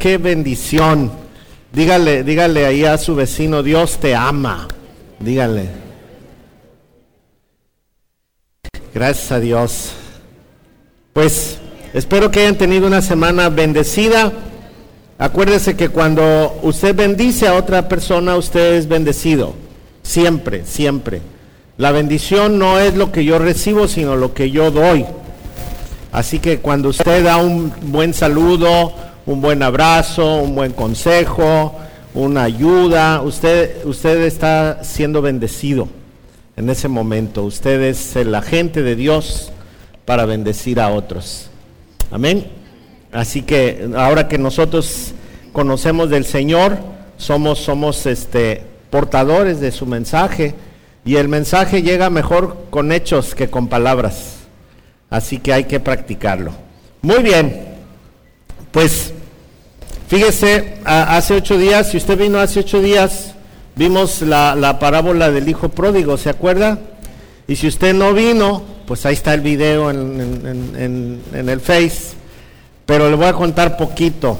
Qué bendición. Dígale, dígale ahí a su vecino, Dios te ama. Dígale. Gracias a Dios. Pues espero que hayan tenido una semana bendecida. Acuérdese que cuando usted bendice a otra persona, usted es bendecido. Siempre, siempre. La bendición no es lo que yo recibo, sino lo que yo doy. Así que cuando usted da un buen saludo, un buen abrazo, un buen consejo, una ayuda. Usted, está siendo bendecido en ese momento. Usted es el agente de Dios para bendecir a otros. Amén. Así que ahora que nosotros conocemos del Señor, somos, somos este, portadores de su mensaje y el mensaje llega mejor con hechos que con palabras. Así que hay que practicarlo. Muy bien. Pues Fíjese, hace ocho días, si usted vino hace ocho días, vimos la, parábola del hijo pródigo, ¿se acuerda? Y si usted no vino, pues ahí está el video en, el Face, pero le voy a contar poquito.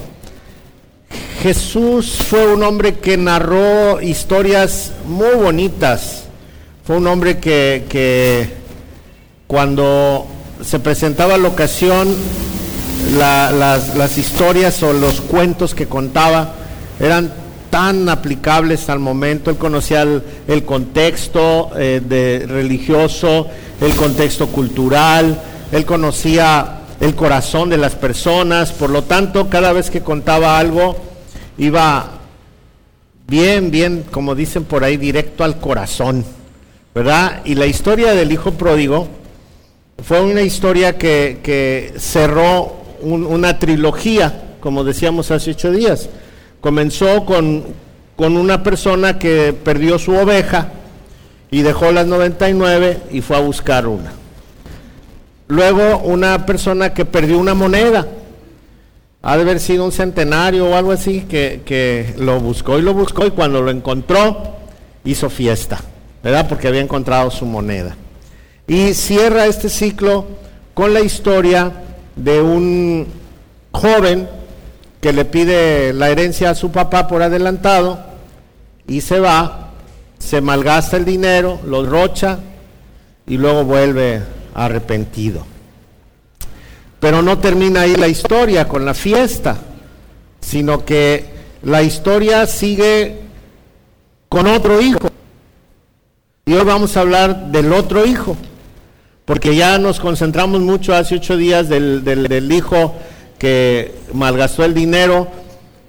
Jesús fue un hombre que narró historias muy bonitas. Fue un hombre que, que cuando se presentaba la ocasión las, las, historias o los cuentos que contaba eran tan aplicables al momento, él conocía el, contexto eh, de religioso, el contexto cultural, él conocía el corazón de las personas, por lo tanto, cada vez que contaba algo, iba bien, bien, como dicen por ahí, directo al corazón, ¿verdad? Y la historia del hijo pródigo fue una historia que, que cerró una trilogía, como decíamos hace ocho días. Comenzó con, con una persona que perdió su oveja y dejó las 99 y fue a buscar una. Luego una persona que perdió una moneda, ha de haber sido un centenario o algo así, que, que, lo buscó y lo buscó y cuando lo encontró hizo fiesta, ¿verdad? Porque había encontrado su moneda. Y cierra este ciclo con la historia de un joven que le pide la herencia a su papá por adelantado y se va, se malgasta el dinero, lo rocha y luego vuelve arrepentido. Pero no termina ahí la historia con la fiesta, sino que la historia sigue con otro hijo. Y hoy vamos a hablar del otro hijo porque ya nos concentramos mucho hace ocho días del, hijo que malgastó el dinero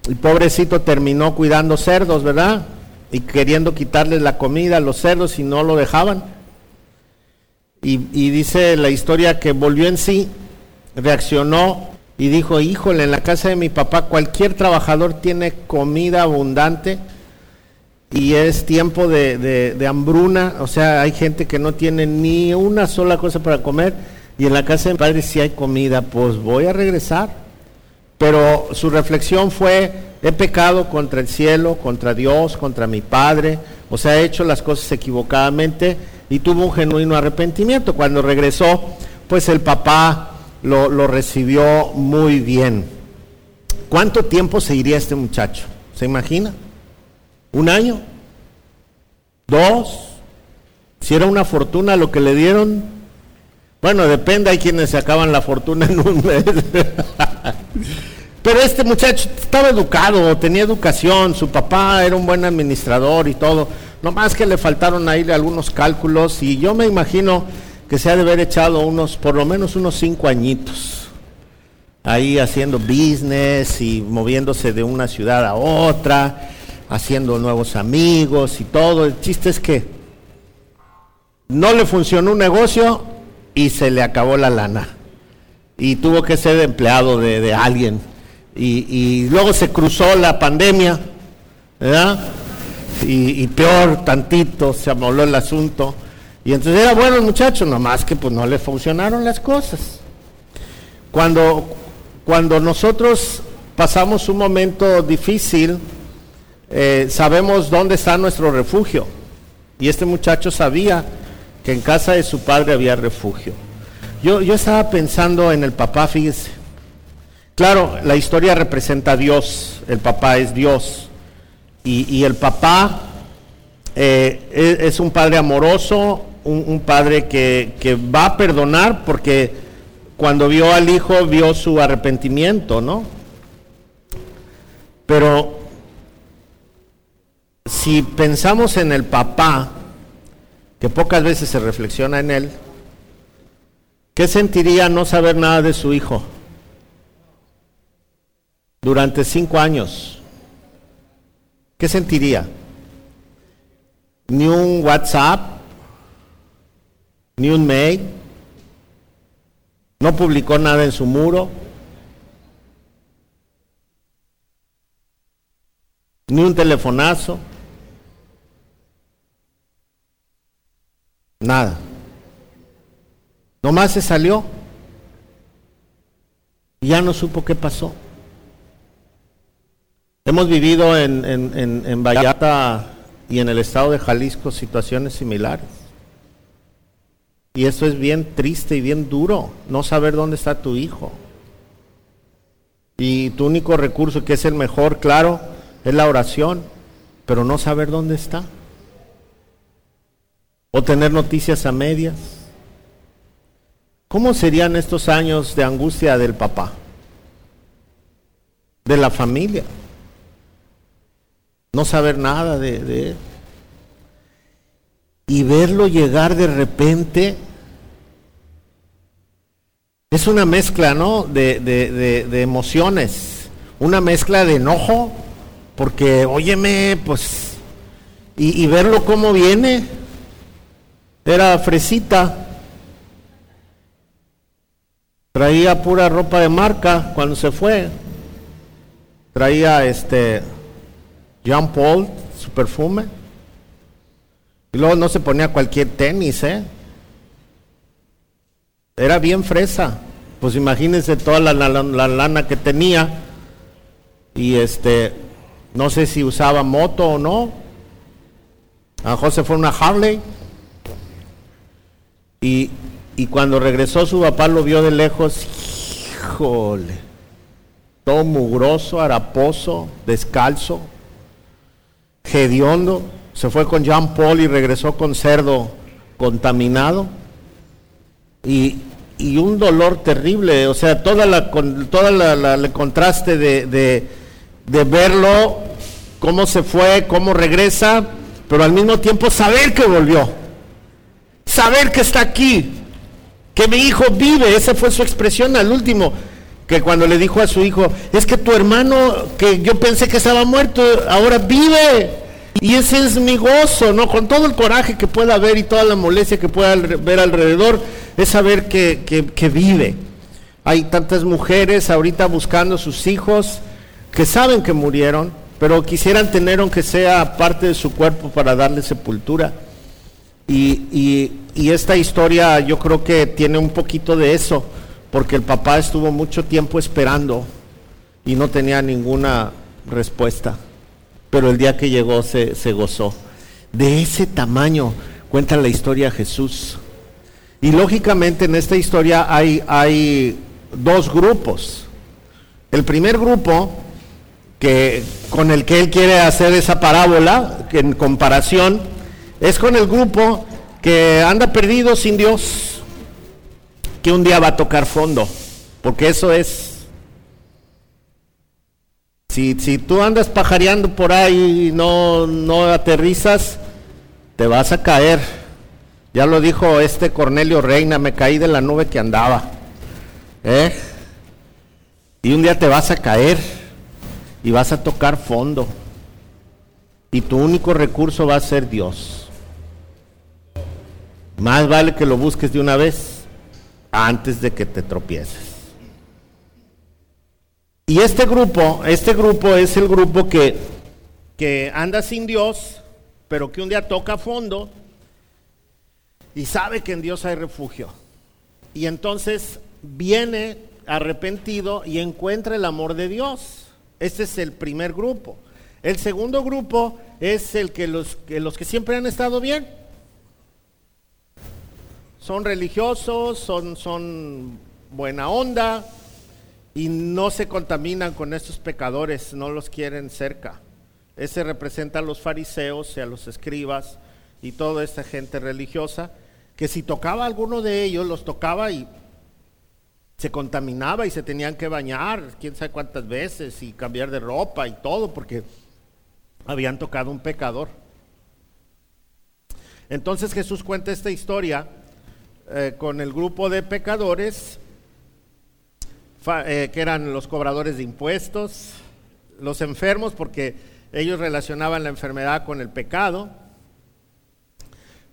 y pobrecito terminó cuidando cerdos, ¿verdad? Y queriendo quitarles la comida a los cerdos y no lo dejaban. Y, y, dice la historia que volvió en sí, reaccionó y dijo, híjole, en la casa de mi papá cualquier trabajador tiene comida abundante y es tiempo de, hambruna, o sea, hay gente que no tiene ni una sola cosa para comer y en la casa de mi padre sí hay comida, pues voy a regresar. Pero su reflexión fue, he pecado contra el cielo, contra Dios, contra mi padre, o sea, he hecho las cosas equivocadamente y tuvo un genuino arrepentimiento. Cuando regresó, pues el papá lo, lo recibió muy bien. ¿Cuánto tiempo seguiría este muchacho? ¿Se imagina? ¿Un año? ¿Dos? Si era una fortuna lo que le dieron. Bueno, depende, hay quienes se acaban la fortuna en un mes. Pero este muchacho estaba educado, tenía educación, su papá era un buen administrador y todo. Nomás que le faltaron ahí algunos cálculos y yo me imagino que se ha de haber echado unos, por lo menos unos cinco añitos, ahí haciendo business y moviéndose de una ciudad a otra haciendo nuevos amigos y todo. El chiste es que no le funcionó un negocio y se le acabó la lana. Y tuvo que ser empleado de, alguien. Y, luego se cruzó la pandemia, ¿verdad? Y, peor, tantito, se amoló el asunto. Y entonces era bueno el muchacho, nomás que pues no le funcionaron las cosas. Cuando, cuando nosotros pasamos un momento difícil, eh, sabemos dónde está nuestro refugio. Y este muchacho sabía que en casa de su padre había refugio. Yo, yo estaba pensando en el papá, fíjese. Claro, la historia representa a Dios, el papá es Dios. Y, el papá eh, es, un padre amoroso, un, padre que, que, va a perdonar porque cuando vio al hijo vio su arrepentimiento, ¿no? Pero si pensamos en el papá, que pocas veces se reflexiona en él, ¿qué sentiría no saber nada de su hijo? durante cinco años, ¿qué sentiría? Ni un WhatsApp, ni un mail, no publicó nada en su muro, ni un telefonazo, nada. Nomás se salió y ya no supo qué pasó. Hemos vivido en, en, en, Vallarta y en el estado de Jalisco situaciones similares. Y eso es bien triste y bien duro, no saber dónde está tu hijo. Y tu único recurso, que es el mejor, claro, es la oración, pero no saber dónde está. O tener noticias a medias. ¿Cómo serían estos años de angustia del papá? De la familia no saber nada de, él. Y verlo llegar de repente es una mezcla, ¿no? De, de, emociones, una mezcla de enojo, porque, óyeme, pues, y, y verlo cómo viene, era fresita, traía pura ropa de marca cuando se fue, traía este Jean Paul, su perfume. Y luego no se ponía cualquier tenis, ¿eh? Era bien fresa. Pues imagínense toda la, lana que tenía. Y este, no sé si usaba moto o no. A José fue una Harley. Y, y cuando regresó su papá lo vio de lejos. Híjole. Todo mugroso, haraposo, descalzo. Gediondo se fue con Jean Paul y regresó con cerdo contaminado. Y, un dolor terrible, o sea, toda la, toda la, el contraste de, de, verlo, cómo se fue, cómo regresa, pero al mismo tiempo saber que volvió, saber que está aquí, que mi hijo vive, esa fue su expresión al último, que cuando le dijo a su hijo, es que tu hermano, que yo pensé que estaba muerto, ahora vive. Y ese es mi gozo, ¿no? Con todo el coraje que pueda haber y toda la molestia que pueda ver alrededor, es saber que, que, vive. Hay tantas mujeres ahorita buscando sus hijos que saben que murieron, pero quisieran tener aunque sea parte de su cuerpo para darle sepultura. Y, esta historia yo creo que tiene un poquito de eso porque el papá estuvo mucho tiempo esperando y no tenía ninguna respuesta. Pero el día que llegó se, gozó. De ese tamaño cuenta la historia Jesús. Y lógicamente en esta historia hay, hay dos grupos. El primer grupo, que, con el que él quiere hacer esa parábola, en comparación, es con el grupo que anda perdido sin Dios que un día va a tocar fondo, porque eso es... Si, si tú andas pajareando por ahí y no, no aterrizas, te vas a caer. Ya lo dijo este Cornelio Reina, me caí de la nube que andaba. ¿eh? Y un día te vas a caer y vas a tocar fondo. Y tu único recurso va a ser Dios. Más vale que lo busques de una vez antes de que te tropieces. Y este grupo, este grupo es el grupo que, que anda sin Dios, pero que un día toca fondo y sabe que en Dios hay refugio. Y entonces viene arrepentido y encuentra el amor de Dios. Este es el primer grupo. El segundo grupo es el que los que, los que siempre han estado bien son religiosos, son, son buena onda y no se contaminan con estos pecadores, no los quieren cerca. Ese representa a los fariseos y a los escribas y toda esta gente religiosa, que si tocaba a alguno de ellos, los tocaba y se contaminaba y se tenían que bañar, quién sabe cuántas veces, y cambiar de ropa y todo, porque habían tocado un pecador. Entonces Jesús cuenta esta historia eh, con el grupo de pecadores, eh, que eran los cobradores de impuestos, los enfermos, porque ellos relacionaban la enfermedad con el pecado,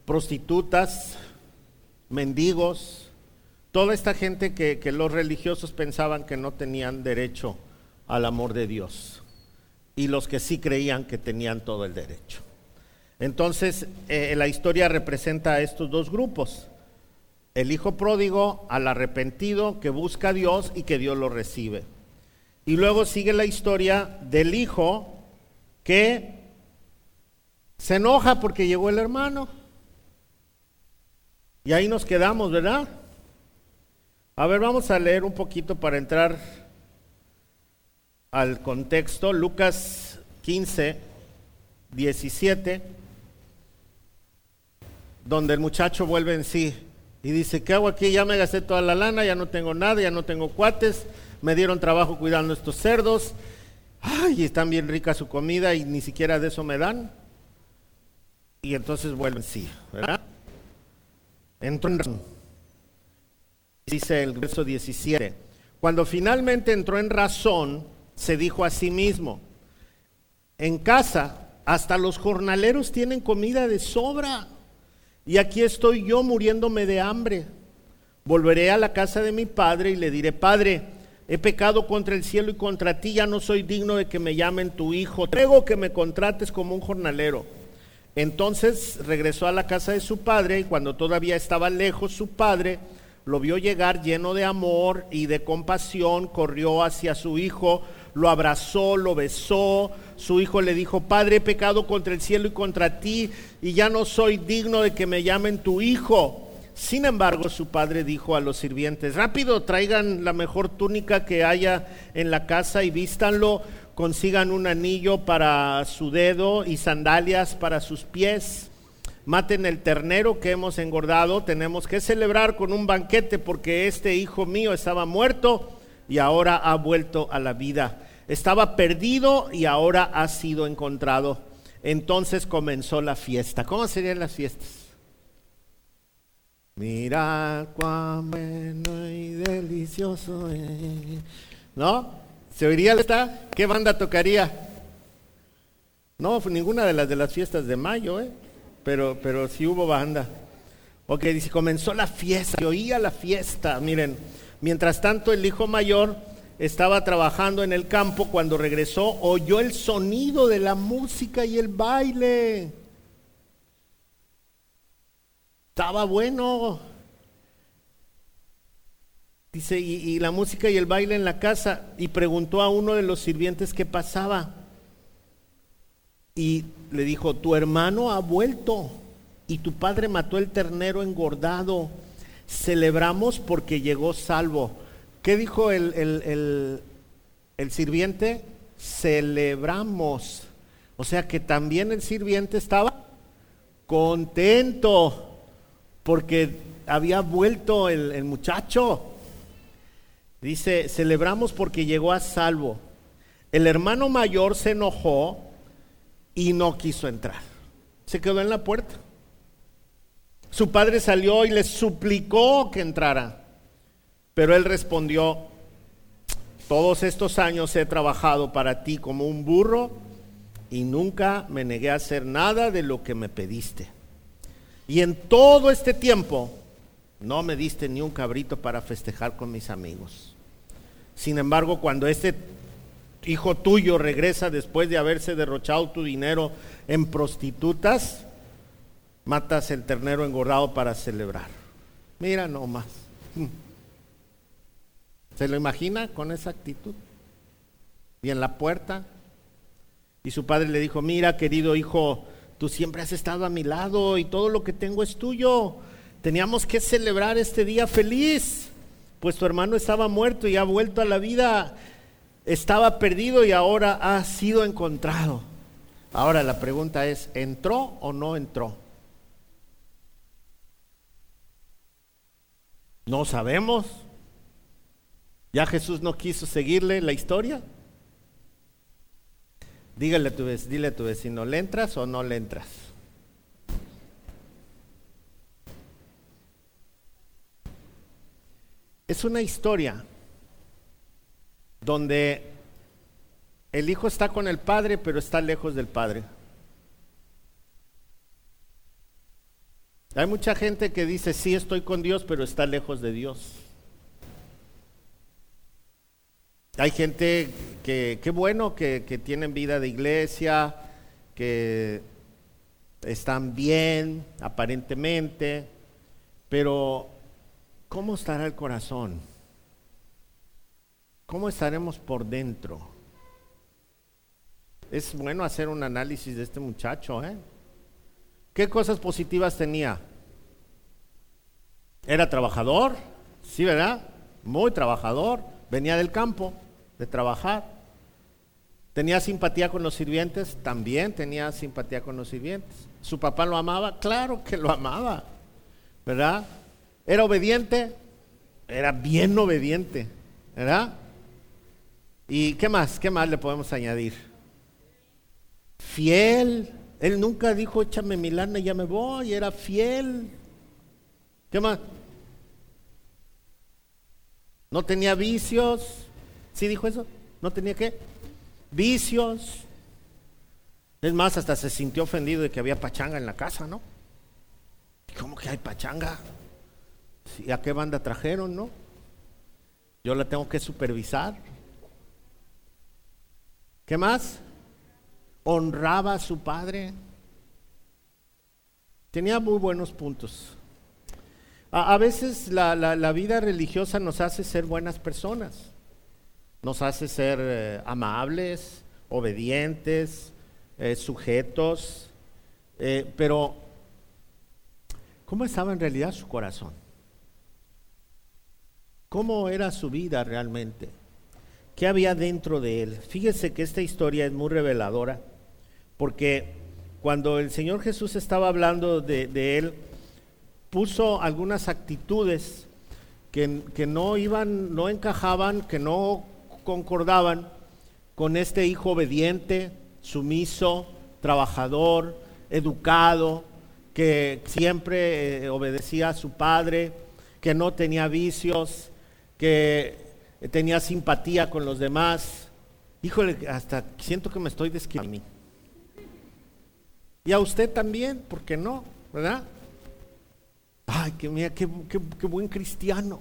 prostitutas, mendigos, toda esta gente que, los religiosos pensaban que no tenían derecho al amor de Dios y los que sí creían que tenían todo el derecho. Entonces, eh, la historia representa a estos dos grupos. El hijo pródigo al arrepentido que busca a Dios y que Dios lo recibe. Y luego sigue la historia del hijo que se enoja porque llegó el hermano. Y ahí nos quedamos, ¿verdad? A ver, vamos a leer un poquito para entrar al contexto. Lucas 15, 17, donde el muchacho vuelve en sí y dice, ¿qué hago aquí? Ya me gasté toda la lana, ya no tengo nada, ya no tengo cuates, me dieron trabajo cuidando estos cerdos, ay, están bien rica su comida y ni siquiera de eso me dan. Y entonces vuelve en sí, ¿verdad? entró en razón. Dice el verso 17. Cuando finalmente entró en razón, se dijo a sí mismo, en casa hasta los jornaleros tienen comida de sobra y aquí estoy yo muriéndome de hambre. Volveré a la casa de mi padre y le diré, Padre, he pecado contra el cielo y contra ti, ya no soy digno de que me llamen tu hijo, Tengo que me contrates como un jornalero. Entonces regresó a la casa de su padre y cuando todavía estaba lejos su padre lo vio llegar lleno de amor y de compasión, corrió hacia su hijo, lo abrazó, lo besó. Su hijo le dijo, Padre, he pecado contra el cielo y contra ti y ya no soy digno de que me llamen tu hijo. Sin embargo, su padre dijo a los sirvientes, rápido, traigan la mejor túnica que haya en la casa y vístanlo consigan un anillo para su dedo y sandalias para sus pies. Maten el ternero que hemos engordado. Tenemos que celebrar con un banquete porque este hijo mío estaba muerto y ahora ha vuelto a la vida. Estaba perdido y ahora ha sido encontrado. Entonces comenzó la fiesta. ¿Cómo serían las fiestas? Mira cuán bueno y delicioso es. ¿No? ¿Se oiría esta? ¿Qué banda tocaría? No, ninguna de las de las fiestas de mayo, ¿eh? Pero, pero sí hubo banda. Ok, dice, comenzó la fiesta, se oía la fiesta. Miren, mientras tanto el hijo mayor estaba trabajando en el campo, cuando regresó oyó el sonido de la música y el baile. Estaba bueno. Dice, y, la música y el baile en la casa. Y preguntó a uno de los sirvientes qué pasaba. Y le dijo, tu hermano ha vuelto y tu padre mató el ternero engordado. Celebramos porque llegó salvo. ¿Qué dijo el, el, el sirviente? Celebramos. O sea que también el sirviente estaba contento porque había vuelto el, muchacho. Dice, celebramos porque llegó a salvo. El hermano mayor se enojó y no quiso entrar. Se quedó en la puerta. Su padre salió y le suplicó que entrara. Pero él respondió, todos estos años he trabajado para ti como un burro y nunca me negué a hacer nada de lo que me pediste. Y en todo este tiempo no me diste ni un cabrito para festejar con mis amigos. Sin embargo, cuando este hijo tuyo regresa después de haberse derrochado tu dinero en prostitutas, matas el ternero engordado para celebrar. Mira nomás. ¿Se lo imagina con esa actitud? Y en la puerta. Y su padre le dijo, mira querido hijo, tú siempre has estado a mi lado y todo lo que tengo es tuyo. Teníamos que celebrar este día feliz. pues tu hermano estaba muerto y ha vuelto a la vida, estaba perdido y ahora ha sido encontrado. Ahora la pregunta es, ¿entró o no entró? No sabemos. ¿Ya Jesús no quiso seguirle la historia? Dígale a tu vecino, dile a tu vecino, ¿le entras o no le entras? Es una historia donde el hijo está con el padre, pero está lejos del padre. Hay mucha gente que dice, sí, estoy con Dios, pero está lejos de Dios. Hay gente que, qué bueno, que, que tienen vida de iglesia, que están bien, aparentemente, pero ¿cómo estará el corazón? ¿Cómo estaremos por dentro? Es bueno hacer un análisis de este muchacho, ¿eh? ¿Qué cosas positivas tenía? Era trabajador, sí, ¿verdad? Muy trabajador, venía del campo, de trabajar. ¿Tenía simpatía con los sirvientes? También tenía simpatía con los sirvientes. ¿Su papá lo amaba? Claro que lo amaba, ¿verdad? ¿Era obediente? Era bien obediente, ¿verdad? ¿Y qué más? ¿Qué más le podemos añadir? Fiel. Él nunca dijo, échame mi lana y ya me voy. Era fiel. ¿Qué más? No tenía vicios. ¿Sí dijo eso? ¿No tenía qué? Vicios. Es más, hasta se sintió ofendido de que había pachanga en la casa, ¿no? ¿Cómo que hay pachanga? ¿Y a qué banda trajeron, no? Yo la tengo que supervisar. ¿Qué más? Honraba a su padre. Tenía muy buenos puntos. A, veces la, vida religiosa nos hace ser buenas personas, nos hace ser eh, amables, obedientes, eh, sujetos, eh, pero ¿cómo estaba en realidad su corazón? ¿Cómo era su vida realmente? ¿Qué había dentro de él? Fíjese que esta historia es muy reveladora, porque cuando el Señor Jesús estaba hablando de, él, puso algunas actitudes que, que, no iban, no encajaban, que no concordaban con este hijo obediente, sumiso, trabajador, educado, que siempre eh, obedecía a su padre, que no tenía vicios, que tenía simpatía con los demás. Híjole, hasta siento que me estoy describiendo. Y a usted también, ¿por qué no? ¿Verdad? Ay, que mira, qué, qué buen cristiano.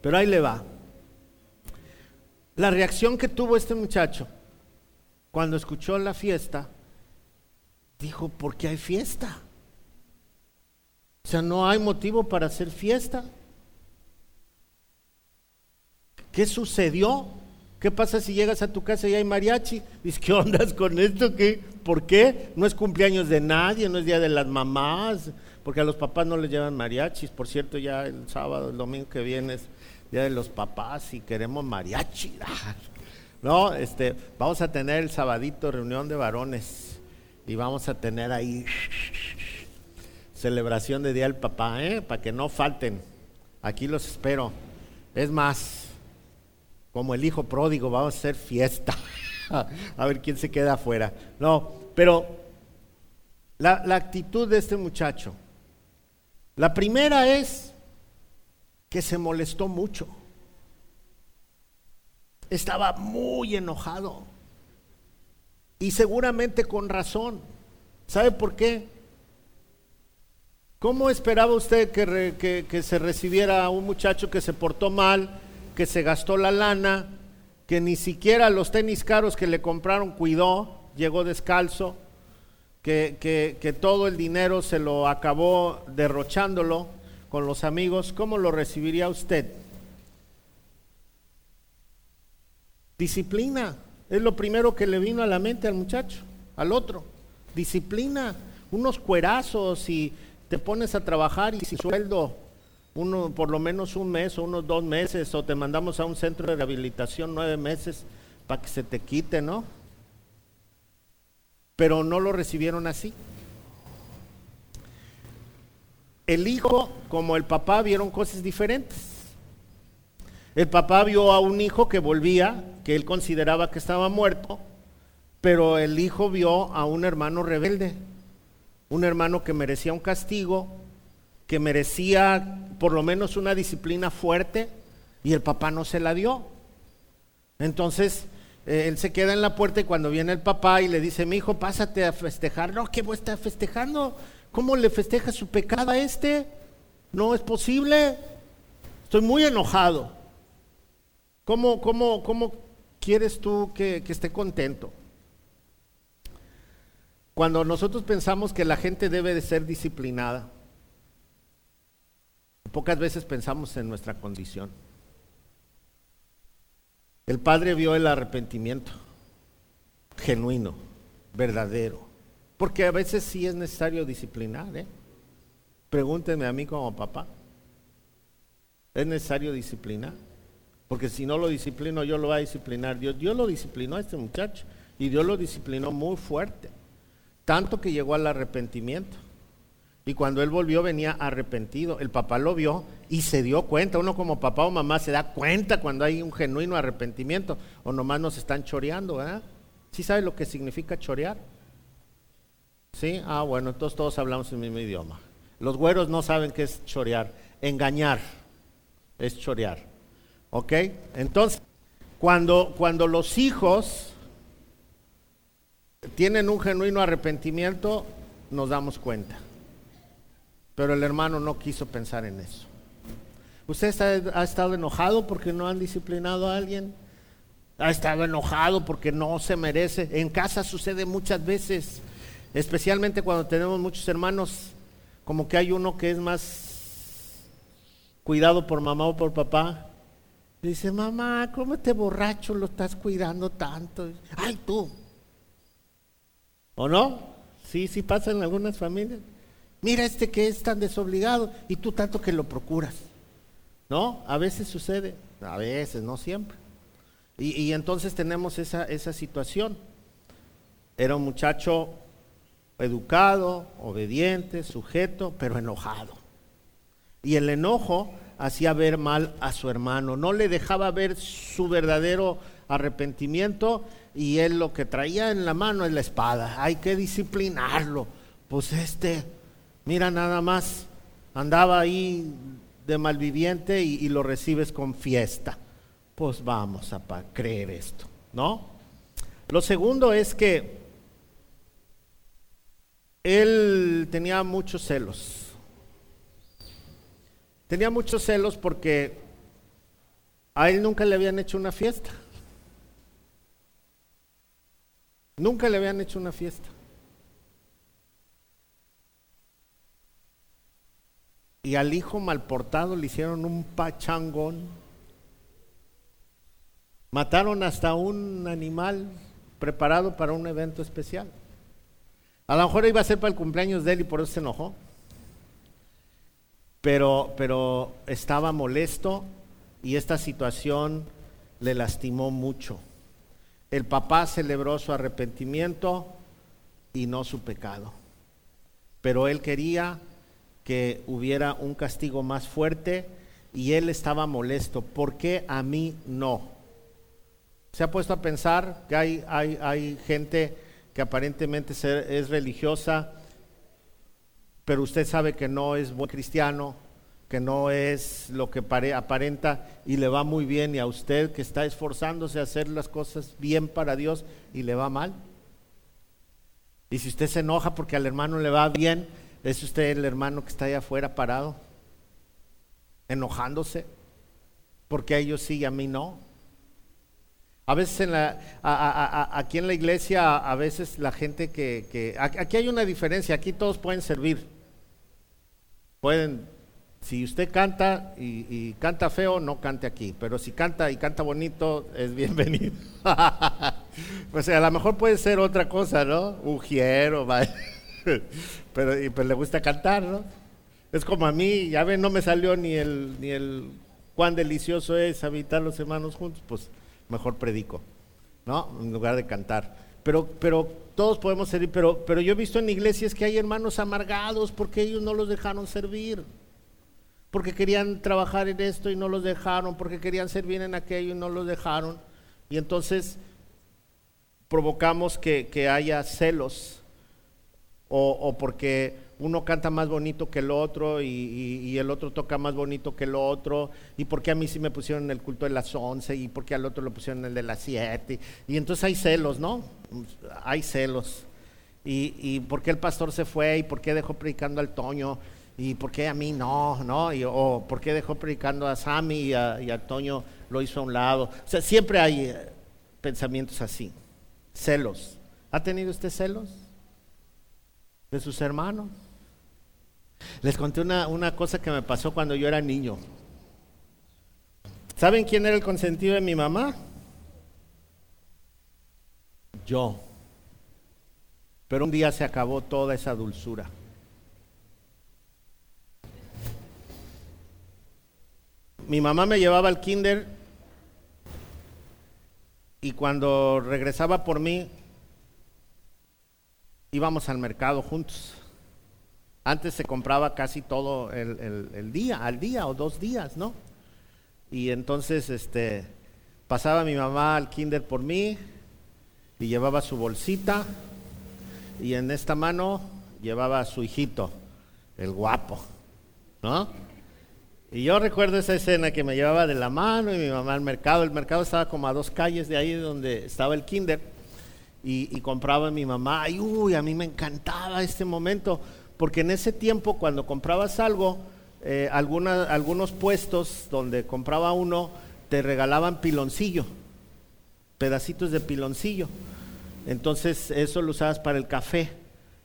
Pero ahí le va. La reacción que tuvo este muchacho cuando escuchó la fiesta, dijo, ¿por qué hay fiesta? O sea, no hay motivo para hacer fiesta. ¿Qué sucedió? ¿Qué pasa si llegas a tu casa y hay mariachi? Dices, ¿qué ondas con esto? ¿Qué? ¿Por qué? No es cumpleaños de nadie, no es día de las mamás, porque a los papás no les llevan mariachis. Por cierto, ya el sábado, el domingo que viene es día de los papás y queremos mariachi. No, este, vamos a tener el sabadito reunión de varones y vamos a tener ahí celebración de día del papá, ¿eh? Para que no falten. Aquí los espero. Es más, como el hijo pródigo, vamos a hacer fiesta. a ver quién se queda afuera. No, pero la, la actitud de este muchacho. La primera es que se molestó mucho. Estaba muy enojado. Y seguramente con razón. ¿Sabe por qué? ¿Cómo esperaba usted que, se recibiera a un muchacho que se portó mal, que se gastó la lana, que ni siquiera los tenis caros que le compraron cuidó, llegó descalzo, que, que, todo el dinero se lo acabó derrochándolo con los amigos, ¿cómo lo recibiría usted? Disciplina, es lo primero que le vino a la mente al muchacho, al otro. Disciplina, unos cuerazos y te pones a trabajar y sin sueldo uno, por lo menos un mes o unos dos meses, o te mandamos a un centro de rehabilitación nueve meses para que se te quite, ¿no? Pero no lo recibieron así. El hijo, como el papá, vieron cosas diferentes. El papá vio a un hijo que volvía, que él consideraba que estaba muerto, pero el hijo vio a un hermano rebelde, un hermano que merecía un castigo, que merecía por lo menos una disciplina fuerte, y el papá no se la dio. Entonces, eh, él se queda en la puerta y cuando viene el papá y le dice, mi hijo, pásate a festejar. No, ¿qué voy a festejando? ¿Cómo le festeja su pecado a este? No es posible. Estoy muy enojado. ¿Cómo, cómo, cómo quieres tú que esté contento? Cuando nosotros pensamos que la gente debe de ser disciplinada, pocas veces pensamos en nuestra condición. El padre vio el arrepentimiento genuino, verdadero, porque a veces sí es necesario disciplinar. ¿eh? Pregúntenme a mí como papá. Es necesario disciplinar, porque si no lo disciplino, yo lo voy a disciplinar. Dios, Dios lo disciplinó a este muchacho y Dios lo disciplinó muy fuerte tanto que llegó al arrepentimiento. Y cuando él volvió venía arrepentido. El papá lo vio y se dio cuenta. Uno como papá o mamá se da cuenta cuando hay un genuino arrepentimiento o nomás nos están choreando, ¿verdad? ¿Sí sabe lo que significa chorear? ¿Sí? Ah, bueno, entonces todos hablamos el mismo idioma. Los güeros no saben qué es chorear. Engañar es chorear. ¿Ok? Entonces, cuando, cuando los hijos tienen un genuino arrepentimiento, nos damos cuenta. Pero el hermano no quiso pensar en eso. ¿Usted ha estado enojado porque no han disciplinado a alguien? ¿Ha estado enojado porque no se merece? En casa sucede muchas veces, especialmente cuando tenemos muchos hermanos, como que hay uno que es más cuidado por mamá o por papá. Dice, mamá, ¿cómo este borracho lo estás cuidando tanto? Ay, tú, ¿O no? Sí, sí pasa en algunas familias. Mira este que es tan desobligado y tú tanto que lo procuras. ¿No? A veces sucede, a veces, no siempre. Y, entonces tenemos esa, esa situación. Era un muchacho educado, obediente, sujeto, pero enojado. Y el enojo hacía ver mal a su hermano, no le dejaba ver su verdadero arrepentimiento y él lo que traía en la mano es la espada. Hay que disciplinarlo. Pues este, mira nada más, andaba ahí de malviviente y, y lo recibes con fiesta. Pues vamos a creer esto, ¿no? Lo segundo es que él tenía muchos celos. Tenía muchos celos porque a él nunca le habían hecho una fiesta. Nunca le habían hecho una fiesta. Y al hijo malportado le hicieron un pachangón. Mataron hasta un animal preparado para un evento especial. A lo mejor iba a ser para el cumpleaños de él y por eso se enojó. Pero, pero estaba molesto y esta situación le lastimó mucho. El papá celebró su arrepentimiento y no su pecado. Pero él quería que hubiera un castigo más fuerte y él estaba molesto. ¿Por qué a mí no? ¿Se ha puesto a pensar que hay, hay, hay gente que aparentemente es religiosa, pero usted sabe que no es buen cristiano, que no es lo que aparenta y le va muy bien, y a usted que está esforzándose a hacer las cosas bien para Dios y le va mal. Y si usted se enoja porque al hermano le va bien, es usted el hermano que está allá afuera parado, enojándose, porque a ellos sí y a mí no. A veces en la, aquí en la iglesia, a veces la gente que, que... Aquí hay una diferencia, aquí todos pueden servir. Pueden si usted canta y, canta feo, no cante aquí, pero si canta y canta bonito, es bienvenido. pues a lo mejor puede ser otra cosa, ¿no? Ujiero, pero, y, pues le gusta cantar, ¿no? Es como a mí, ya ven, no me salió ni el, ni el cuán delicioso es habitar los hermanos juntos, pues mejor predico, ¿no? En lugar de cantar. Pero, pero todos podemos servir, pero, pero yo he visto en iglesias que hay hermanos amargados porque ellos no los dejaron servir, porque querían trabajar en esto y no los dejaron, porque querían servir en aquello y no los dejaron. Y entonces provocamos que, que haya celos o, o porque uno canta más bonito que el otro y, el otro toca más bonito que el otro, y por qué a mí sí me pusieron el culto de las 11 y por qué al otro lo pusieron el de las 7. Y entonces hay celos, ¿no? Hay celos. Y, por qué el pastor se fue y por qué dejó predicando al Toño y por qué a mí no, ¿no? O por qué dejó predicando a Sammy y a Toño lo hizo a un lado. O sea, siempre hay eh, pensamientos así, celos. ¿Ha tenido usted celos de sus hermanos? Les conté una, una cosa que me pasó cuando yo era niño. ¿Saben quién era el consentido de mi mamá? Yo. Pero un día se acabó toda esa dulzura. Mi mamá me llevaba al kinder y cuando regresaba por mí íbamos al mercado juntos. Antes se compraba casi todo el, día, al día o dos días, ¿no? Y entonces este, pasaba mi mamá al kinder por mí y llevaba su bolsita y en esta mano llevaba a su hijito, el guapo, ¿no? Y yo recuerdo esa escena que me llevaba de la mano y mi mamá al mercado. El mercado estaba como a dos calles de ahí donde estaba el kinder. Y, compraba mi mamá. Y uy, a mí me encantaba este momento porque en ese tiempo cuando comprabas algo, eh, algunos puestos donde compraba uno te regalaban piloncillo, pedacitos de piloncillo. Entonces eso lo usabas para el café,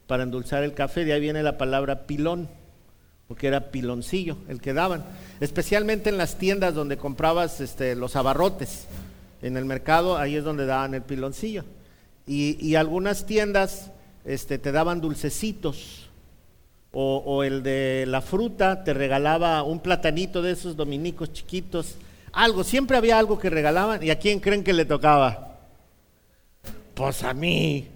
para endulzar el café, de ahí viene la palabra pilón, porque era piloncillo el que daban, especialmente en las tiendas donde comprabas este, los abarrotes, en el mercado ahí es donde daban el piloncillo. Y, algunas tiendas este, te daban dulcecitos, o, el de la fruta te regalaba un platanito de esos dominicos chiquitos, algo, siempre había algo que regalaban. ¿Y a quién creen que le tocaba? Pues a mí,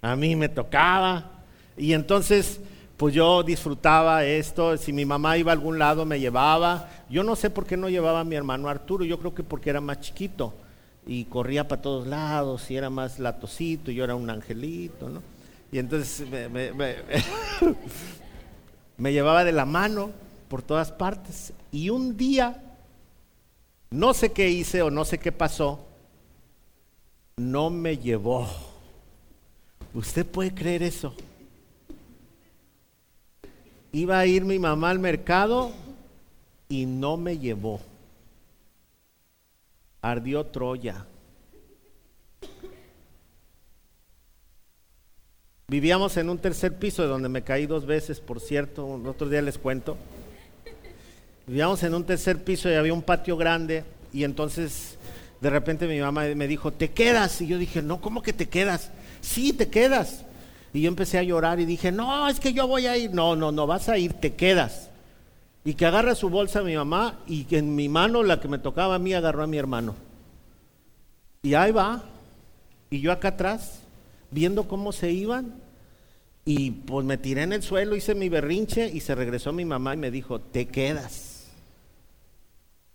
a mí me tocaba. Y entonces, pues yo disfrutaba esto, si mi mamá iba a algún lado me llevaba. Yo no sé por qué no llevaba a mi hermano Arturo, yo creo que porque era más chiquito y corría para todos lados y era más latosito y yo era un angelito, ¿no? Y entonces me, me llevaba de la mano por todas partes. Y un día, no sé qué hice o no sé qué pasó, no me llevó. ¿Usted puede creer eso? Iba a ir mi mamá al mercado y no me llevó. Ardió Troya. Vivíamos en un tercer piso, de donde me caí dos veces, por cierto, otro día les cuento. Vivíamos en un tercer piso y había un patio grande y entonces de repente mi mamá me dijo, ¿te quedas? Y yo dije, no, ¿cómo que te quedas? Sí, te quedas. Y yo empecé a llorar y dije, no, es que yo voy a ir. No, no, no, vas a ir, te quedas. Y que agarra su bolsa mi mamá y que en mi mano, la que me tocaba a mí, agarró a mi hermano. Y ahí va. Y yo acá atrás viendo cómo se iban. Y pues me tiré en el suelo, hice mi berrinche y se regresó mi mamá y me dijo, te quedas.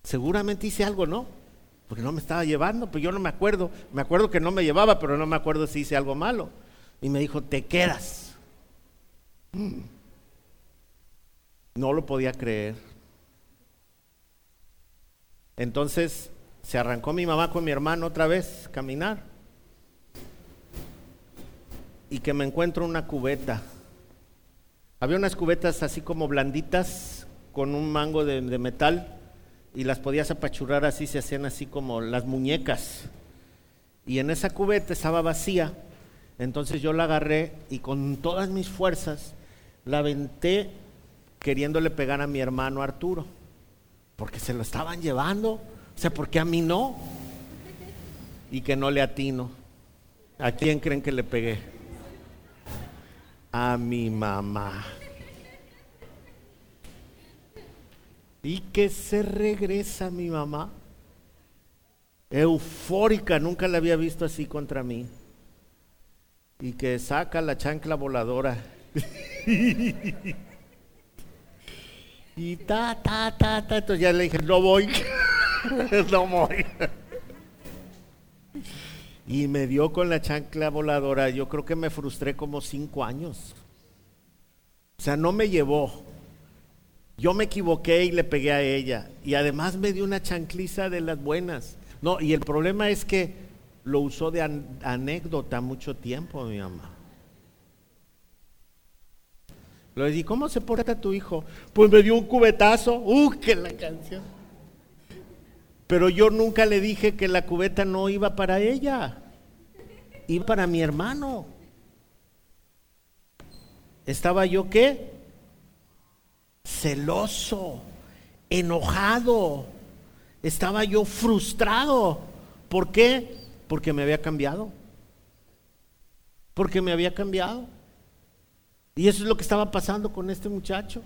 Seguramente hice algo, ¿no? Porque no me estaba llevando, pues yo no me acuerdo. Me acuerdo que no me llevaba, pero no me acuerdo si hice algo malo. Y me dijo, te quedas. Mm. No lo podía creer. Entonces se arrancó mi mamá con mi hermano otra vez caminar y que me encuentro una cubeta. Había unas cubetas así como blanditas con un mango de, metal y las podías apachurrar así, se hacían así como las muñecas. Y en esa cubeta estaba vacía, entonces yo la agarré y con todas mis fuerzas la aventé queriéndole pegar a mi hermano Arturo, porque se lo estaban llevando, o sea, porque a mí no, y que no le atino. ¿A quién creen que le pegué? A mi mamá. Y que se regresa mi mamá, eufórica, nunca la había visto así contra mí. Y que saca la chancla voladora. y ta, ta, ta, ta. Entonces ya le dije, no voy, no voy. Y me dio con la chancla voladora. Yo creo que me frustré como cinco años. O sea, no me llevó. Yo me equivoqué y le pegué a ella. Y además me dio una chancliza de las buenas. No, y el problema es que lo usó de anécdota mucho tiempo mi mamá. Le dije, ¿cómo se porta tu hijo? Pues me dio un cubetazo. ¡Uh, qué la canción! Pero yo nunca le dije que la cubeta no iba para ella, iba para mi hermano. ¿Estaba yo qué? Celoso, enojado. Estaba yo frustrado. ¿Por qué? Porque me había cambiado. Porque me había cambiado. Y eso es lo que estaba pasando con este muchacho.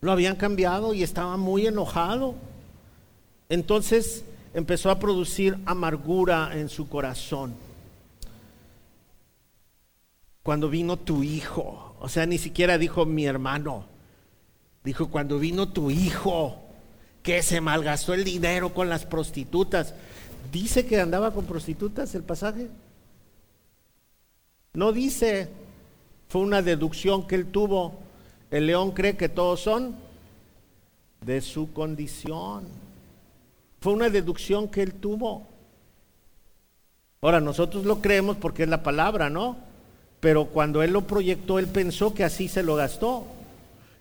Lo habían cambiado y estaba muy enojado. Entonces empezó a producir amargura en su corazón. Cuando vino tu hijo, o sea, ni siquiera dijo mi hermano, dijo cuando vino tu hijo, que se malgastó el dinero con las prostitutas. ¿Dice que andaba con prostitutas el pasaje? No dice, fue una deducción que él tuvo. El león cree que todos son de su condición. Fue una deducción que él tuvo. Ahora, nosotros lo creemos porque es la palabra, ¿no? Pero cuando él lo proyectó, él pensó que así se lo gastó.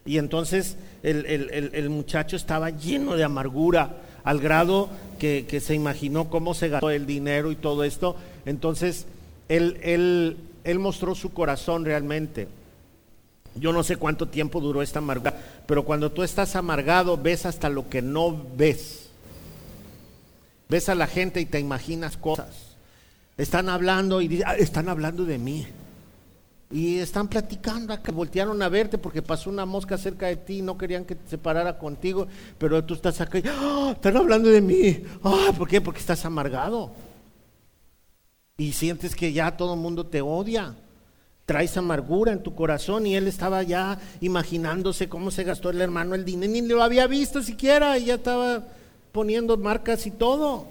Y entonces el, muchacho estaba lleno de amargura, al grado que, se imaginó cómo se gastó el dinero y todo esto. Entonces, él, él, él mostró su corazón realmente. Yo no sé cuánto tiempo duró esta amargura, pero cuando tú estás amargado, ves hasta lo que no ves. Ves a la gente y te imaginas cosas. Están hablando y ah, están hablando de mí. Y están platicando, que voltearon a verte porque pasó una mosca cerca de ti y no querían que se parara contigo, pero tú estás acá y ¡ah! están hablando de mí. Ah, ¿Por qué? Porque estás amargado. Y sientes que ya todo el mundo te odia. Traes amargura en tu corazón y él estaba ya imaginándose cómo se gastó el hermano el dinero, ni lo había visto siquiera y ya estaba poniendo marcas y todo.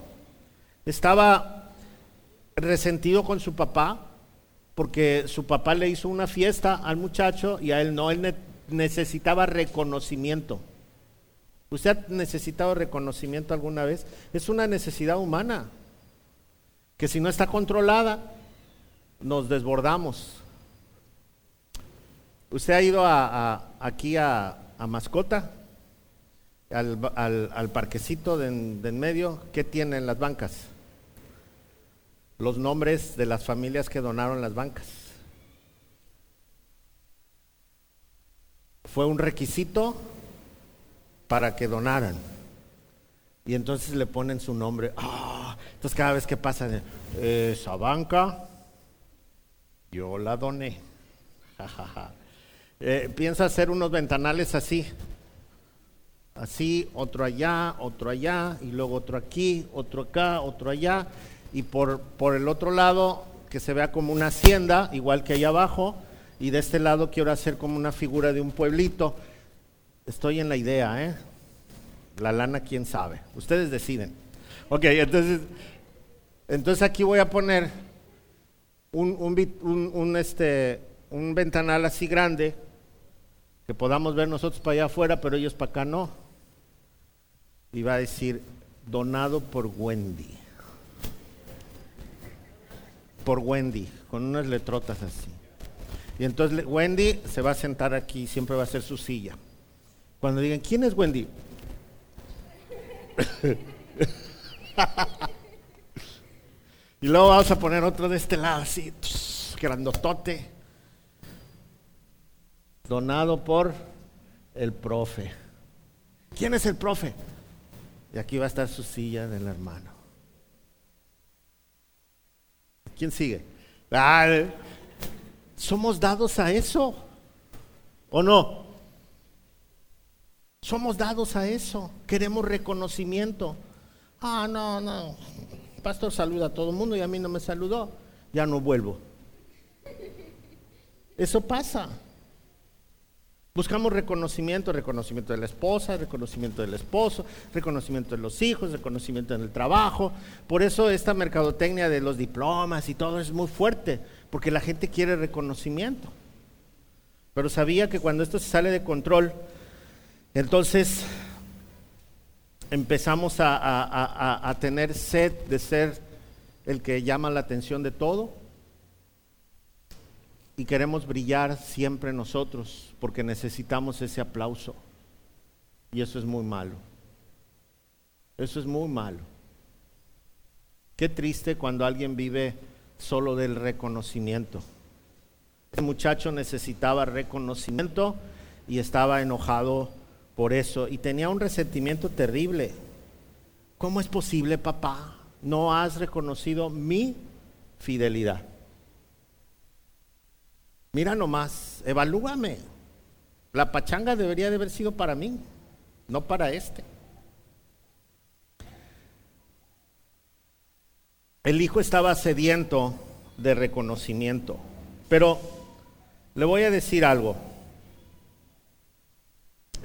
Estaba resentido con su papá porque su papá le hizo una fiesta al muchacho y a él no, él necesitaba reconocimiento. ¿Usted ha necesitado reconocimiento alguna vez? Es una necesidad humana, que si no está controlada, nos desbordamos. ¿Usted ha ido a, aquí a Mascota? Al, parquecito de en, medio, ¿qué tienen las bancas? Los nombres de las familias que donaron las bancas. Fue un requisito para que donaran. Y entonces le ponen su nombre. Ah, entonces cada vez que pasa, esa banca, yo la doné. eh, piensa hacer unos ventanales así, así, otro allá, otro allá, y luego otro aquí, otro acá, otro allá, y por, por el otro lado que se vea como una hacienda, igual que allá abajo, y de este lado quiero hacer como una figura de un pueblito. Estoy en la idea, ¿eh? La lana, quién sabe. Ustedes deciden. Ok, entonces, entonces aquí voy a poner un, un, un, este, un ventanal así grande que podamos ver nosotros para allá afuera, pero ellos para acá no y va a decir donado por Wendy. Por Wendy, con unas letrotas así. Y entonces Wendy se va a sentar aquí, siempre va a ser su silla. Cuando digan, ¿quién es Wendy? y luego vamos a poner otro de este lado, así, grandotote. Donado por el profe. ¿Quién es el profe? Y aquí va a estar su silla del hermano. ¿Quién sigue? Ah, somos dados a eso. ¿O no? Somos dados a eso. Queremos reconocimiento. Ah, no, no. pastor saluda a todo el mundo y a mí no me saludó. Ya no vuelvo. Eso pasa. Buscamos reconocimiento, reconocimiento de la esposa, reconocimiento del esposo, reconocimiento de los hijos, reconocimiento en el trabajo. Por eso esta mercadotecnia de los diplomas y todo es muy fuerte, porque la gente quiere reconocimiento. Pero sabía que cuando esto se sale de control, entonces empezamos a, a tener sed de ser el que llama la atención de todo y queremos brillar siempre nosotros porque necesitamos ese aplauso. Y eso es muy malo. Eso es muy malo. Qué triste cuando alguien vive solo del reconocimiento. Este muchacho necesitaba reconocimiento y estaba enojado por eso y tenía un resentimiento terrible. ¿Cómo es posible, papá? No has reconocido mi fidelidad. Mira nomás, evalúame. La pachanga debería de haber sido para mí, no para este. El hijo estaba sediento de reconocimiento, pero le voy a decir algo.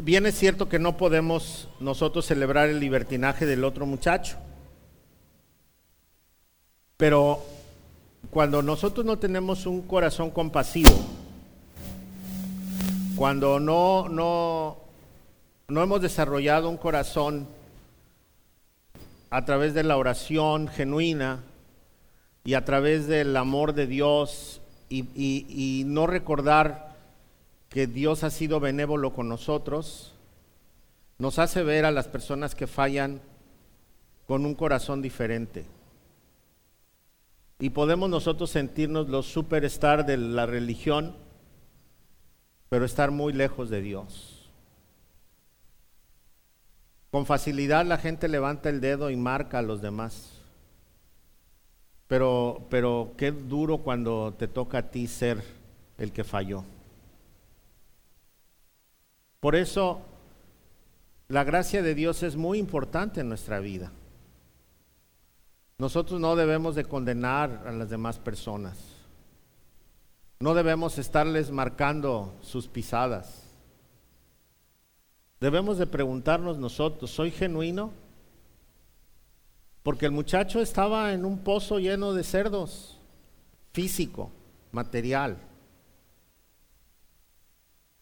Bien es cierto que no podemos nosotros celebrar el libertinaje del otro muchacho, pero cuando nosotros no tenemos un corazón compasivo, cuando no, no, no hemos desarrollado un corazón a través de la oración genuina y a través del amor de Dios y, y no recordar que Dios ha sido benévolo con nosotros, nos hace ver a las personas que fallan con un corazón diferente. Y podemos nosotros sentirnos los superstar de la religión, pero estar muy lejos de Dios. Con facilidad la gente levanta el dedo y marca a los demás. Pero, pero qué duro cuando te toca a ti ser el que falló. Por eso la gracia de Dios es muy importante en nuestra vida. Nosotros no debemos de condenar a las demás personas. No debemos estarles marcando sus pisadas. Debemos de preguntarnos nosotros, ¿soy genuino? Porque el muchacho estaba en un pozo lleno de cerdos, físico, material.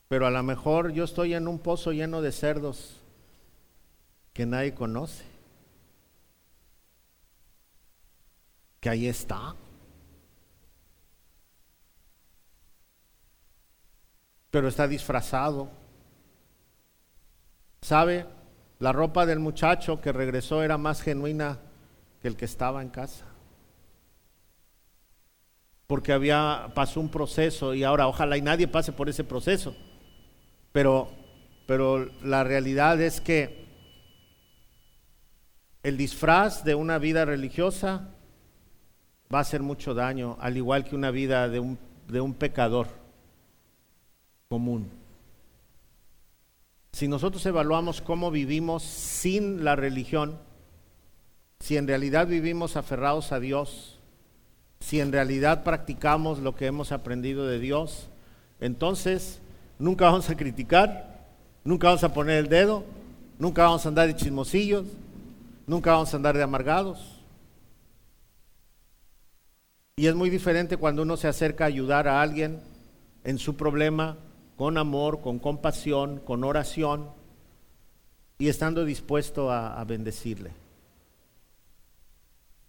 Pero a lo mejor yo estoy en un pozo lleno de cerdos que nadie conoce. Que ahí está. Pero está disfrazado. ¿Sabe? La ropa del muchacho que regresó era más genuina que el que estaba en casa. Porque había pasó un proceso y ahora ojalá y nadie pase por ese proceso. Pero pero la realidad es que el disfraz de una vida religiosa va a hacer mucho daño, al igual que una vida de un, de un pecador común. Si nosotros evaluamos cómo vivimos sin la religión, si en realidad vivimos aferrados a Dios, si en realidad practicamos lo que hemos aprendido de Dios, entonces nunca vamos a criticar, nunca vamos a poner el dedo, nunca vamos a andar de chismosillos, nunca vamos a andar de amargados. Y es muy diferente cuando uno se acerca a ayudar a alguien en su problema con amor, con compasión, con oración y estando dispuesto a, bendecirle.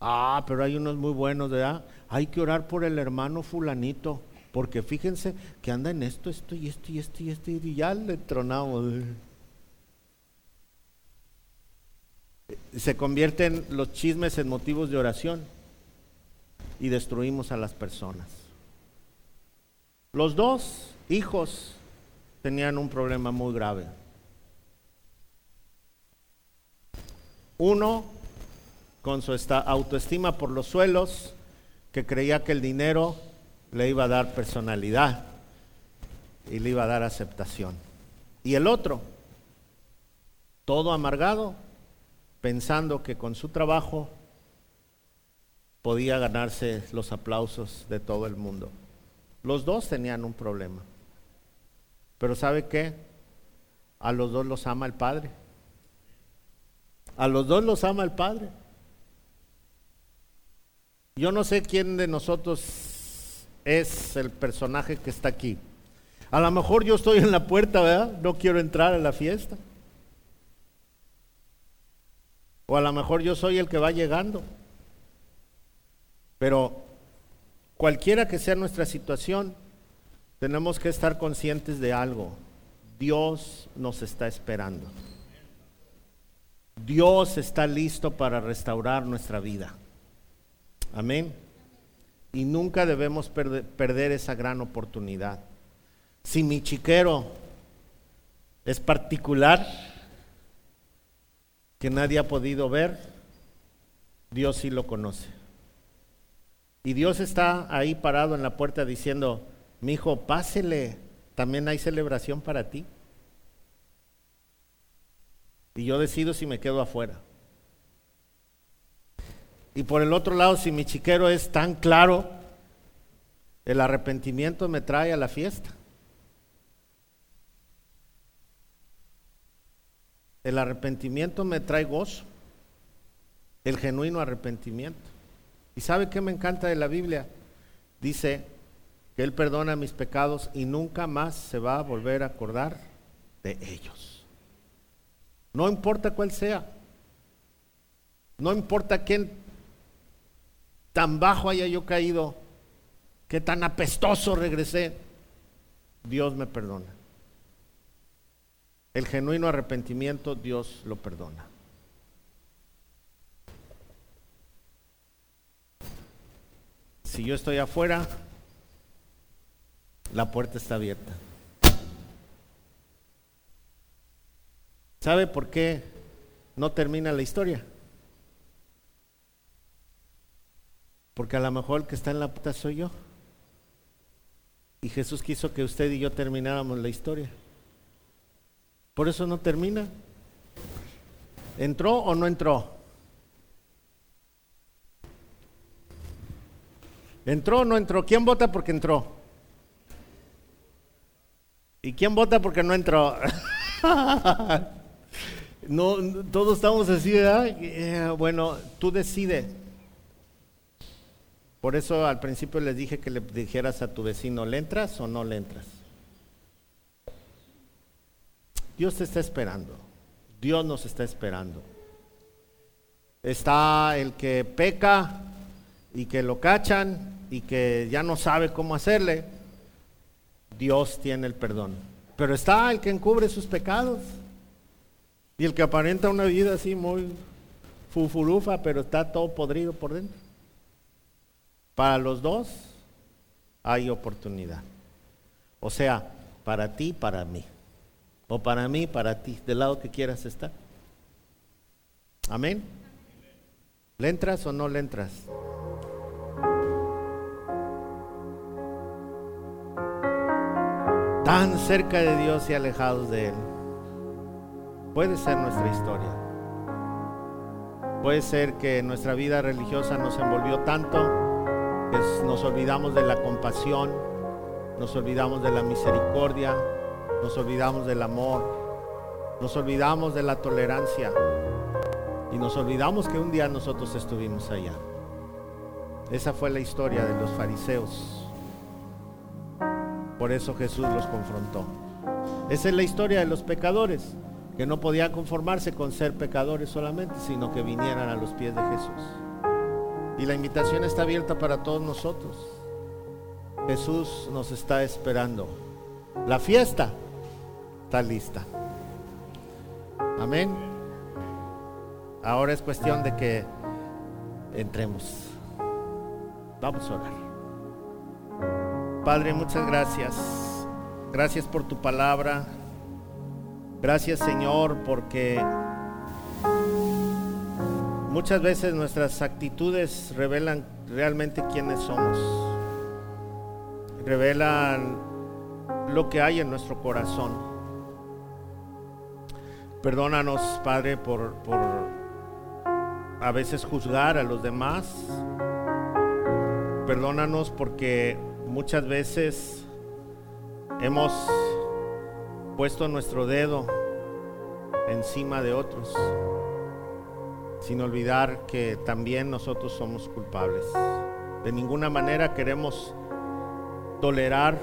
Ah, pero hay unos muy buenos, ¿verdad? Hay que orar por el hermano fulanito, porque fíjense que anda en esto, esto y esto y esto y esto y ya le tronamos. Se convierten los chismes en motivos de oración y destruimos a las personas. Los dos hijos tenían un problema muy grave. Uno con su autoestima por los suelos, que creía que el dinero le iba a dar personalidad y le iba a dar aceptación. Y el otro, todo amargado, pensando que con su trabajo podía ganarse los aplausos de todo el mundo. Los dos tenían un problema. Pero ¿sabe qué? A los dos los ama el Padre. A los dos los ama el Padre. Yo no sé quién de nosotros es el personaje que está aquí. A lo mejor yo estoy en la puerta, ¿verdad? No quiero entrar a la fiesta. O a lo mejor yo soy el que va llegando. Pero cualquiera que sea nuestra situación, tenemos que estar conscientes de algo. Dios nos está esperando. Dios está listo para restaurar nuestra vida. Amén. Y nunca debemos perder, esa gran oportunidad. Si mi chiquero es particular, que nadie ha podido ver, Dios sí lo conoce. Y Dios está ahí parado en la puerta diciendo, mi hijo, pásele, también hay celebración para ti. Y yo decido si me quedo afuera. Y por el otro lado, si mi chiquero es tan claro, el arrepentimiento me trae a la fiesta. El arrepentimiento me trae gozo. El genuino arrepentimiento. ¿Y sabe qué me encanta de la Biblia? Dice que Él perdona mis pecados y nunca más se va a volver a acordar de ellos. No importa cuál sea. No importa quién tan bajo haya yo caído, que tan apestoso regresé, Dios me perdona. El genuino arrepentimiento, Dios lo perdona. Si yo estoy afuera, la puerta está abierta. ¿Sabe por qué no termina la historia? Porque a lo mejor el que está en la puerta soy yo. Y Jesús quiso que usted y yo termináramos la historia. Por eso no termina. ¿Entró o no entró? ¿Entró o no entró? ¿Quién vota porque entró? ¿Y quién vota porque no entró? no, todos estamos así, ¿verdad? Eh, bueno, tú decides. Por eso al principio les dije que le dijeras a tu vecino, ¿le entras o no le entras? Dios te está esperando. Dios nos está esperando. Está el que peca y que lo cachan y que ya no sabe cómo hacerle. Dios tiene el perdón. Pero está el que encubre sus pecados y el que aparenta una vida así muy fufurufa, pero está todo podrido por dentro. Para los dos hay oportunidad. O sea, para ti, para mí. O para mí, para ti, del lado que quieras estar. Amén. ¿Le entras o no le entras? Tan cerca de Dios y alejados de Él. Puede ser nuestra historia. Puede ser que nuestra vida religiosa nos envolvió tanto nos olvidamos de la compasión, nos olvidamos de la misericordia, nos olvidamos del amor, nos olvidamos de la tolerancia y nos olvidamos que un día nosotros estuvimos allá. Esa fue la historia de los fariseos. Por eso Jesús los confrontó. Esa es la historia de los pecadores, que no podían conformarse con ser pecadores solamente, sino que vinieran a los pies de Jesús. Y la invitación está abierta para todos nosotros. Jesús nos está esperando. La fiesta está lista. Amén. Ahora es cuestión de que entremos. Vamos a orar. Padre, muchas gracias. Gracias por tu palabra. Gracias Señor porque Muchas veces nuestras actitudes revelan realmente quiénes somos. Revelan lo que hay en nuestro corazón. Perdónanos, Padre, por, por a veces juzgar a los demás. Perdónanos porque muchas veces hemos puesto nuestro dedo encima de otros, sin olvidar que también nosotros somos culpables. De ninguna manera queremos tolerar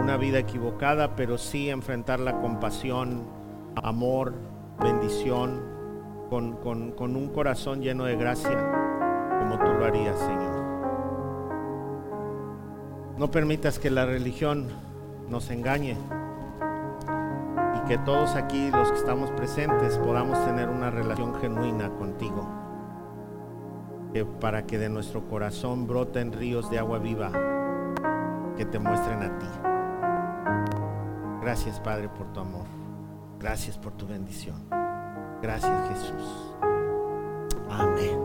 una vida equivocada, pero sí enfrentarla la compasión, amor, bendición, con, con un corazón lleno de gracia, como tú lo harías, Señor. No permitas que la religión nos engañe y que todos aquí, los que estamos presentes, podamos tener una relación genuina contigo. para que de nuestro corazón broten ríos de agua viva que te muestren a ti. Gracias Padre por tu amor. Gracias por tu bendición. Gracias Jesús. Amén.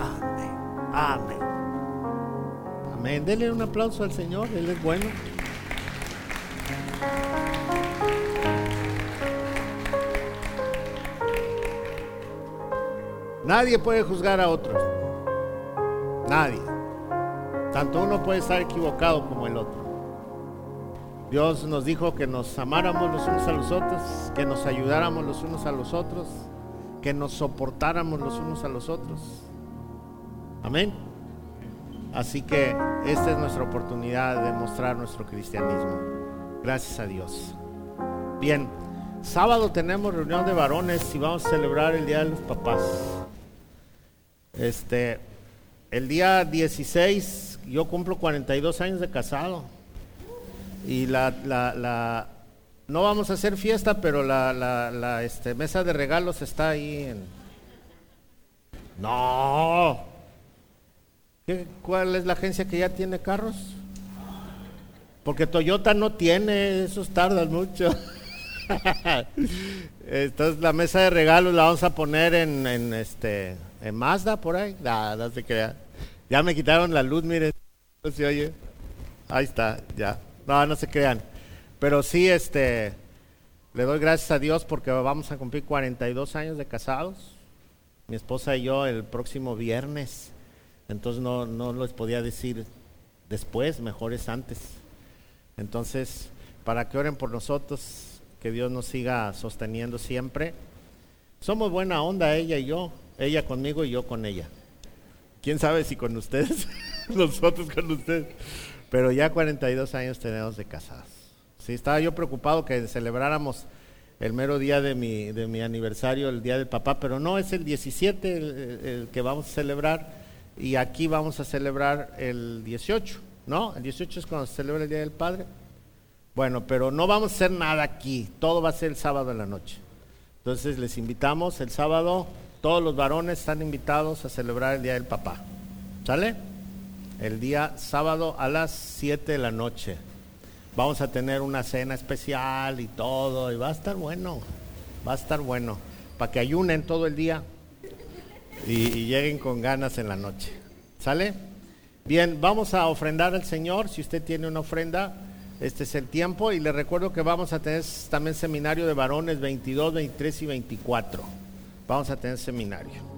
Amén. Amén. Amén. Dele un aplauso al Señor. Él es bueno. Nadie puede juzgar a otros. Nadie. Tanto uno puede estar equivocado como el otro. Dios nos dijo que nos amáramos los unos a los otros, que nos ayudáramos los unos a los otros, que nos soportáramos los unos a los otros. Amén. Así que esta es nuestra oportunidad de mostrar nuestro cristianismo. Gracias a Dios. Bien, sábado tenemos reunión de varones y vamos a celebrar el Día de los Papás. Este, el día 16 yo cumplo 42 años de casado y la, la, no vamos a hacer fiesta, pero la, la, este, mesa de regalos está ahí en... No. ¿Cuál es la agencia que ya tiene carros? Porque Toyota no tiene, esos tardan mucho. Entonces la mesa de regalos la vamos a poner en, este en Mazda por ahí. no se crea. Ya me quitaron la luz, miren. No se oye. Ahí está, ya. No, no se crean. Pero sí, este, le doy gracias a Dios porque vamos a cumplir 42 años de casados. Mi esposa y yo el próximo viernes. Entonces no, no les podía decir después, mejor es antes. Entonces, para que oren por nosotros, que Dios nos siga sosteniendo siempre. Somos buena onda ella y yo, ella conmigo y yo con ella. ¿Quién sabe si con ustedes? Nosotros con ustedes. Pero ya 42 años tenemos de casados. Sí, estaba yo preocupado que celebráramos el mero día de mi, de mi aniversario, el día del papá, pero no, es el 17 el, que vamos a celebrar y aquí vamos a celebrar el 18, ¿no? El 18 es cuando se celebra el Día del Padre. Bueno, pero no vamos a hacer nada aquí, todo va a ser el sábado en la noche. Entonces les invitamos el sábado, todos los varones están invitados a celebrar el Día del Papá. ¿Sale? el día sábado a las 7 de la noche. Vamos a tener una cena especial y todo, y va a estar bueno, va a estar bueno, para que ayunen todo el día y, lleguen con ganas en la noche. ¿Sale? Bien, vamos a ofrendar al Señor, si usted tiene una ofrenda, este es el tiempo, y le recuerdo que vamos a tener también seminario de varones 22, 23 y 24. Vamos a tener seminario.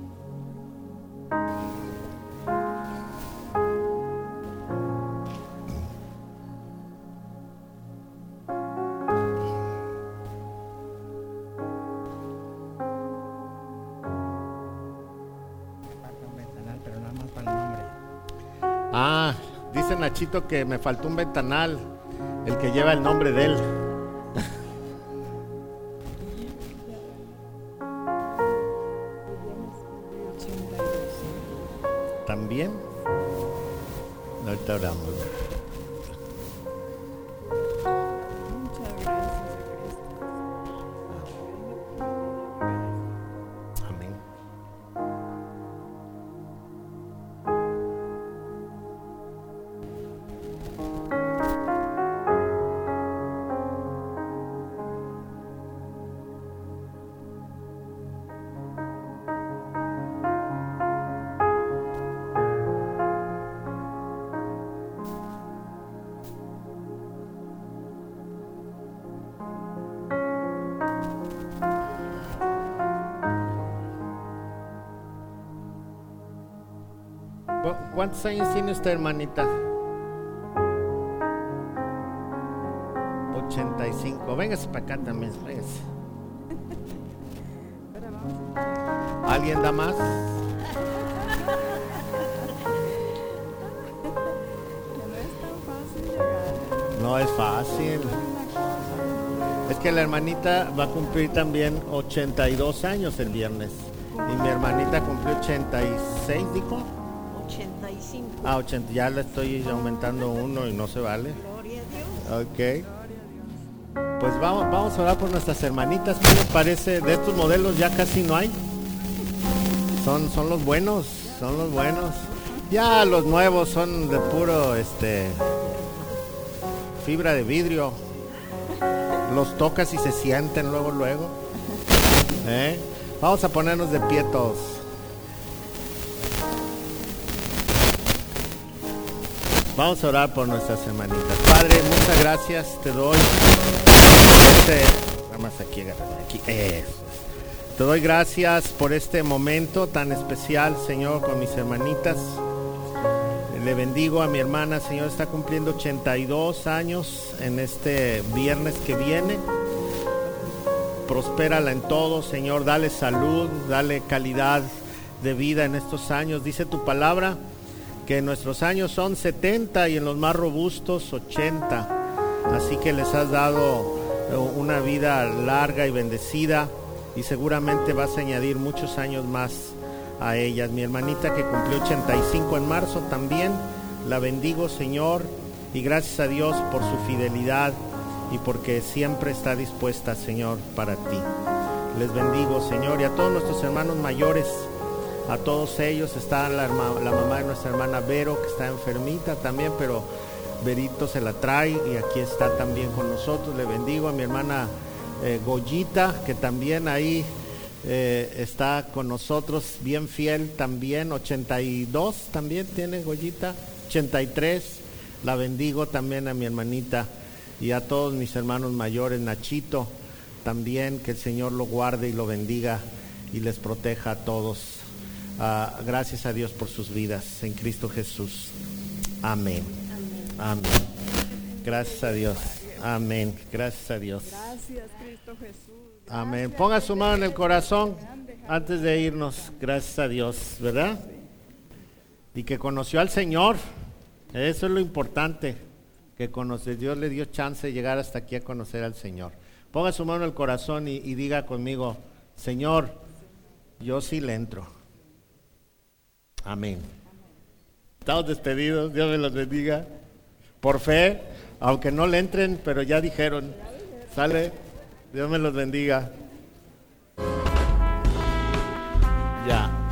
Que me faltó un ventanal, el que lleva el nombre de él. También. Ahorita oramos. ¿Cuántos años tiene usted, hermanita? 85. Véngase para acá también, véngase. ¿Alguien da más? No es fácil. Es que la hermanita va a cumplir también 82 años el viernes. Y mi hermanita cumplió 86, dijo. 85. Ah, 80, ya le estoy aumentando uno y no se vale. Gloria a Dios. Ok. Pues vamos, vamos a orar por nuestras hermanitas. ¿Qué les parece? De estos modelos ya casi no hay. Son, son los buenos, son los buenos. Ya los nuevos son de puro este fibra de vidrio. Los tocas y se sienten luego, luego. ¿Eh? Vamos a ponernos de pie todos. Vamos a orar por nuestras hermanitas. Padre, muchas gracias te doy. Este, nada más aquí, aquí. Te doy gracias por este momento tan especial, Señor, con mis hermanitas. Le bendigo a mi hermana, Señor, está cumpliendo 82 años en este viernes que viene. Prospérala en todo, Señor, dale salud, dale calidad de vida en estos años. Dice tu palabra que nuestros años son 70 y en los más robustos 80. Así que les has dado eh, una vida larga y bendecida y seguramente vas a añadir muchos años más a ellas. Mi hermanita que cumplió 85 en marzo también, la bendigo Señor y gracias a Dios por su fidelidad y porque siempre está dispuesta Señor para ti. Les bendigo Señor y a todos nuestros hermanos mayores a todos ellos. Está la, mamá de nuestra hermana Vero, que está enfermita también, pero Verito se la trae y aquí está también con nosotros. Le bendigo a mi hermana eh, Goyita, que también ahí eh, está con nosotros, bien fiel también. 82 también tiene Goyita, 83. La bendigo también a mi hermanita y a todos mis hermanos mayores, Nachito, también que el Señor lo guarde y lo bendiga y les proteja a todos. Ah, gracias a Dios por sus vidas en Cristo Jesús. Amén. Amén. Gracias a Dios. Amén. Gracias a Dios. Gracias, Cristo Jesús. Amén. Ponga su mano en el corazón antes de irnos. Gracias a Dios, ¿verdad? Y que conoció al Señor. Eso es lo importante. Que conoce. Dios le dio chance de llegar hasta aquí a conocer al Señor. Ponga su mano en el corazón y, y diga conmigo, Señor, yo sí le entro. Amén. Estamos despedidos. Dios me los bendiga. Por fe, aunque no le entren, pero ya dijeron. Sale. Dios me los bendiga. Ya.